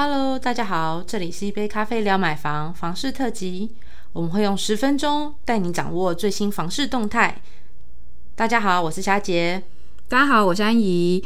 Hello，大家好，这里是一杯咖啡聊买房房事特辑，我们会用十分钟带你掌握最新房事动态。大家好，我是霞姐。大家好，我是安怡。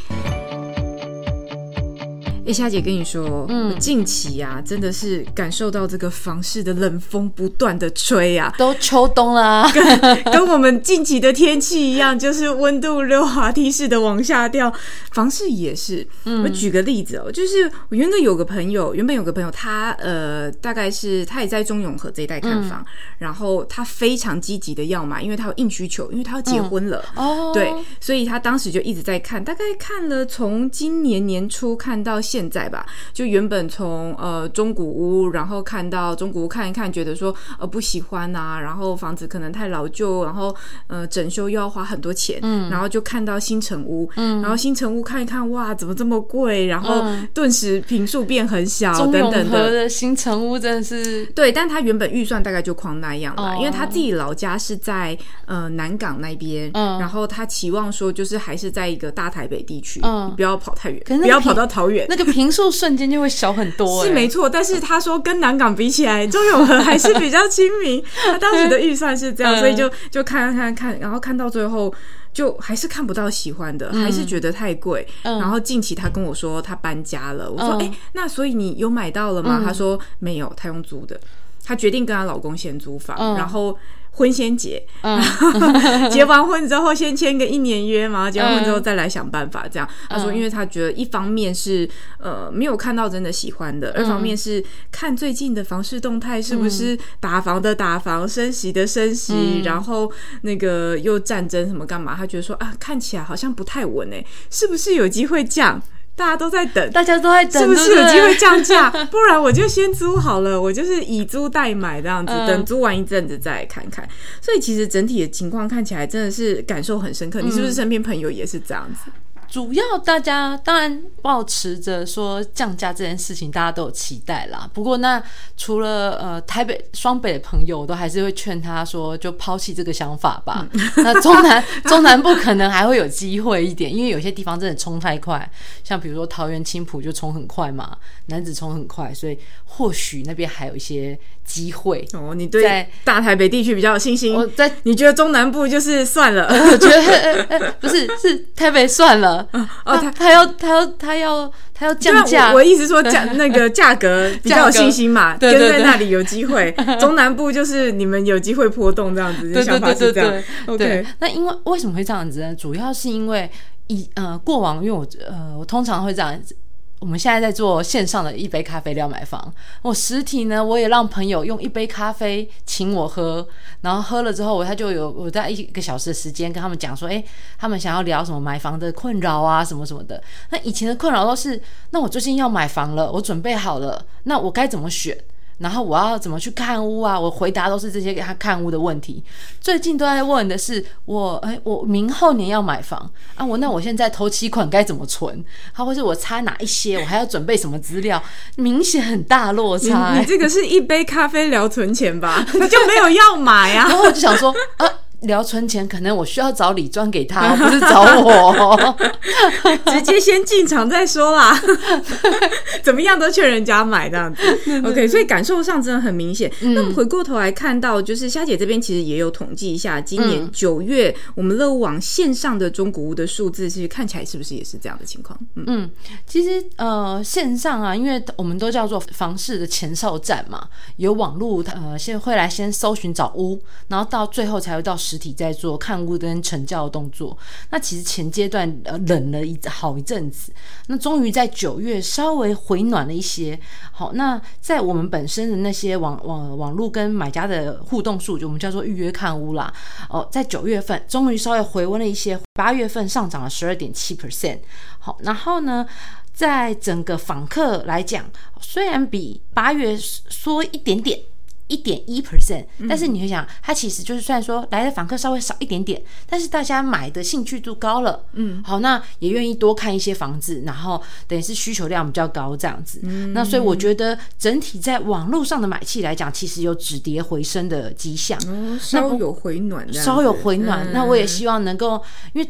哎，夏姐跟你说，嗯，近期啊，真的是感受到这个房市的冷风不断的吹啊，都秋冬了，跟跟我们近期的天气一样，就是温度溜滑梯式的往下掉。房市也是，我举个例子哦，就是我原本有个朋友，原本有个朋友，他呃，大概是他也在中永和这一带看房，然后他非常积极的要买，因为他有硬需求，因为他要结婚了哦，对，所以他当时就一直在看，大概看了从今年年初看到。现在吧，就原本从呃中古屋，然后看到中古屋看一看，觉得说呃不喜欢呐，然后房子可能太老旧，然后呃整修又要花很多钱，嗯，然后就看到新城屋，嗯，然后新城屋看一看，哇，怎么这么贵？然后顿时平数变很小，等等的。新城屋真的是对，但他原本预算大概就框那样了，因为他自己老家是在呃南港那边，嗯，然后他期望说就是还是在一个大台北地区，嗯，不要跑太远，不要跑到桃园那个。平数瞬间就会小很多，是没错。但是他说跟南港比起来，中永和还是比较亲民。他当时的预算是这样，所以就就看看看，然后看到最后就还是看不到喜欢的，还是觉得太贵。然后近期他跟我说他搬家了，我说哎，那所以你有买到了吗？他说没有，他用租的。她决定跟她老公先租房，然后婚先结，结完婚之后先签个一年约嘛，结完婚之后再来想办法。这样，他说，因为他觉得一方面是呃没有看到真的喜欢的，二方面是看最近的房市动态是不是打房的打房，升息的升息，然后那个又战争什么干嘛？他觉得说啊，看起来好像不太稳哎，是不是有机会降？大家都在等，大家都在等，是不是有机会降价？不然我就先租好了，我就是以租代买这样子，等租完一阵子再看看。所以其实整体的情况看起来真的是感受很深刻。你是不是身边朋友也是这样子？主要大家当然保持着说降价这件事情，大家都有期待啦。不过那除了呃台北双北的朋友，都还是会劝他说，就抛弃这个想法吧。那中南中南部可能还会有机会一点，因为有些地方真的冲太快，像比如说桃园青浦就冲很快嘛，南子冲很快，所以或许那边还有一些机会。哦，你对大台北地区比较有信心？我在你觉得中南部就是算了？我觉得不是，是台北算了。哦，他他要他要他要他要降价。我意思说价 那个价格比较有信心嘛，跟在那里有机会。中南部就是你们有机会波动这样子，想法是这样。OK，那因为为什么会这样子呢？主要是因为以呃过往，因为我呃我通常会这样子。我们现在在做线上的一杯咖啡料买房，我实体呢，我也让朋友用一杯咖啡请我喝，然后喝了之后，我他就有我在一个小时的时间跟他们讲说，哎，他们想要聊什么买房的困扰啊，什么什么的。那以前的困扰都是，那我最近要买房了，我准备好了，那我该怎么选？然后我要怎么去看屋啊？我回答都是这些给他看屋的问题。最近都在问的是我，哎，我明后年要买房啊，我那我现在投期款该怎么存？他或是我差哪一些？我还要准备什么资料？明显很大落差。你这个是一杯咖啡聊存钱吧？你就没有要买啊？然后我就想说，呃。聊存钱，可能我需要找李专给他，不是找我，直接先进场再说啦。怎么样都劝人家买这样子，OK。所以感受上真的很明显。那么回过头来看到，就是虾姐这边其实也有统计一下，今年九月我们乐屋网线上的中古屋的数字，是看起来是不是也是这样的情况？嗯，其实呃线上啊，因为我们都叫做房市的前哨站嘛，有网络呃先会来先搜寻找屋，然后到最后才会到。实体在做看屋跟成交的动作，那其实前阶段呃冷了一好一阵子，那终于在九月稍微回暖了一些。好，那在我们本身的那些网网网络跟买家的互动数，就我们叫做预约看屋啦。哦，在九月份终于稍微回温了一些，八月份上涨了十二点七 percent。好，然后呢，在整个访客来讲，虽然比八月缩一点点。一点一 percent，但是你会想，它其实就是虽然说来的访客稍微少一点点，但是大家买的兴趣度高了，嗯，好，那也愿意多看一些房子，然后等于是需求量比较高这样子，那所以我觉得整体在网络上的买气来讲，其实有止跌回升的迹象，稍有回暖，稍有回暖。那我也希望能够，因为。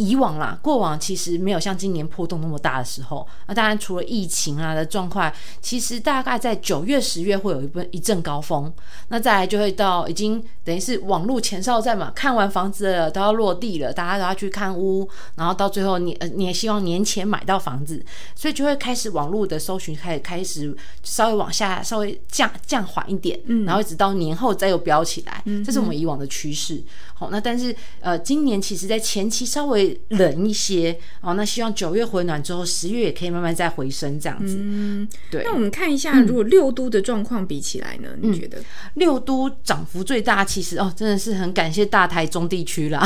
以往啦，过往其实没有像今年波动那么大的时候。那当然，除了疫情啊的状况，其实大概在九月、十月会有一波一阵高峰。那再来就会到已经等于是网络前哨战嘛，看完房子了都要落地了，大家都要去看屋，然后到最后你呃你也希望年前买到房子，所以就会开始网络的搜寻开始开始稍微往下稍微降降缓一点，然后一直到年后再又飙起来，这是我们以往的趋势。好，那但是呃今年其实在前期稍微冷一些哦，那希望九月回暖之后，十月也可以慢慢再回升这样子。嗯，对。那我们看一下，如果六都的状况比起来呢？你觉得六都涨幅最大？其实哦，真的是很感谢大台中地区啦。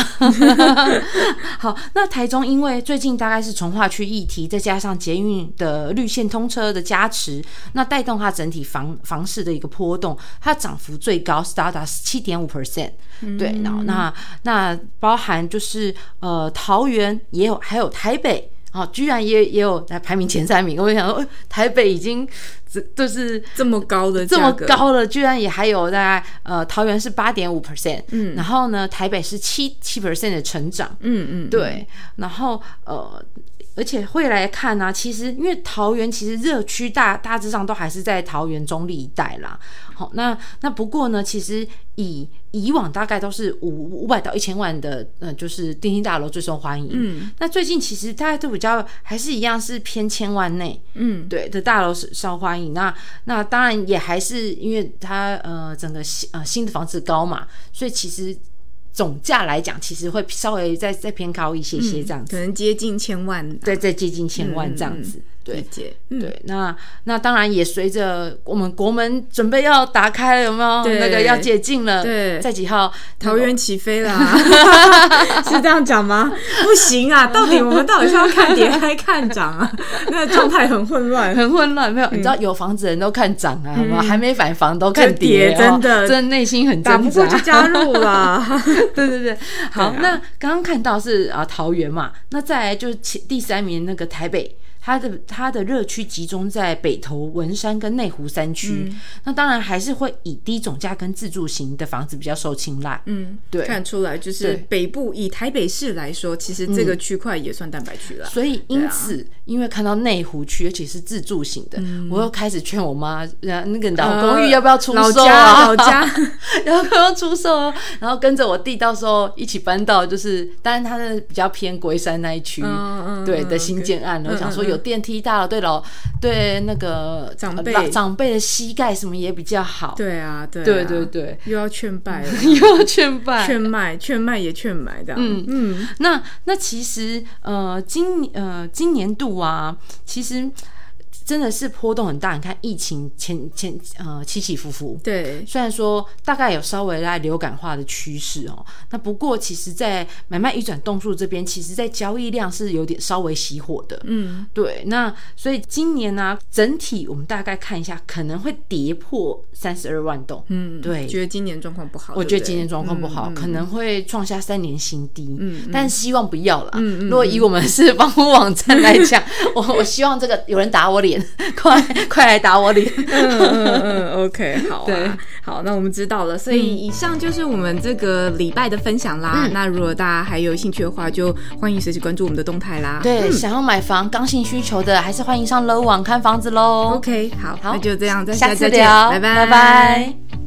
好，那台中因为最近大概是从化区议题，再加上捷运的绿线通车的加持，那带动它整体房房市的一个波动，它涨幅最高是达达七点五 percent。对，然后那那包含就是呃桃园也有，还有台北啊，居然也也有来排名前三名。我想说，台北已经这就是这么高的这么高了，居然也还有大概呃桃园是八点五 percent，嗯，然后呢台北是七七 percent 的成长，嗯嗯，对，然后呃。而且会来看呢，其实因为桃园其实热区大大致上都还是在桃园中立一带啦。好，那那不过呢，其实以以往大概都是五五百到一千万的，嗯，就是电梯大楼最受欢迎。嗯，那最近其实大家都比较还是一样是偏千万内，嗯，对的大楼是受欢迎。那那当然也还是因为它呃整个新呃新的房子高嘛，所以其实。总价来讲，其实会稍微再再偏高一些些，这样子，可能接近千万，对，再接近千万这样子。对，对，那那当然也随着我们国门准备要打开了，有没有？那个要解禁了，对，在几号？桃园起飞啦，是这样讲吗？不行啊，到底我们到底是要看跌还看涨啊？那个状态很混乱，很混乱。没有，你知道有房子人都看涨啊，还没买房都看跌，真的，真的内心很挣扎。就加入啦，对对对。好，那刚刚看到是啊桃园嘛，那再来就是前第三名那个台北。它的它的热区集中在北投、文山跟内湖三区，那当然还是会以低总价跟自住型的房子比较受青睐。嗯，对，看出来就是北部以台北市来说，其实这个区块也算蛋白区了。所以因此，因为看到内湖区，而且是自住型的，我又开始劝我妈，那个老公寓要不要出售啊？老家 要不要出售啊？然后跟着我弟到时候一起搬到，就是当然他是比较偏龟山那一区，对的新建案，我想说有。有电梯大了，对老对那个长辈长辈的膝盖什么也比较好。对啊，对对对对，又要劝败，又要劝败，劝卖劝卖也劝买的。嗯嗯，那那其实呃今呃今年度啊，其实。真的是波动很大，你看疫情前前呃起起伏伏，对，虽然说大概有稍微在流感化的趋势哦，那不过其实，在买卖移转动数这边，其实在交易量是有点稍微熄火的，嗯，对，那所以今年呢，整体我们大概看一下，可能会跌破三十二万栋，嗯，对，觉得今年状况不好，我觉得今年状况不好，可能会创下三年新低，嗯，但希望不要了，嗯嗯，如果以我们是 房屋网站来讲，我我希望这个有人打我脸。快快来打我脸！嗯嗯嗯，OK，好啊，好，那我们知道了。所以以上就是我们这个礼拜的分享啦。那如果大家还有兴趣的话，就欢迎随时关注我们的动态啦。对，想要买房刚性需求的，还是欢迎上楼网看房子喽。OK，好，那就这样，下次聊，拜拜拜拜。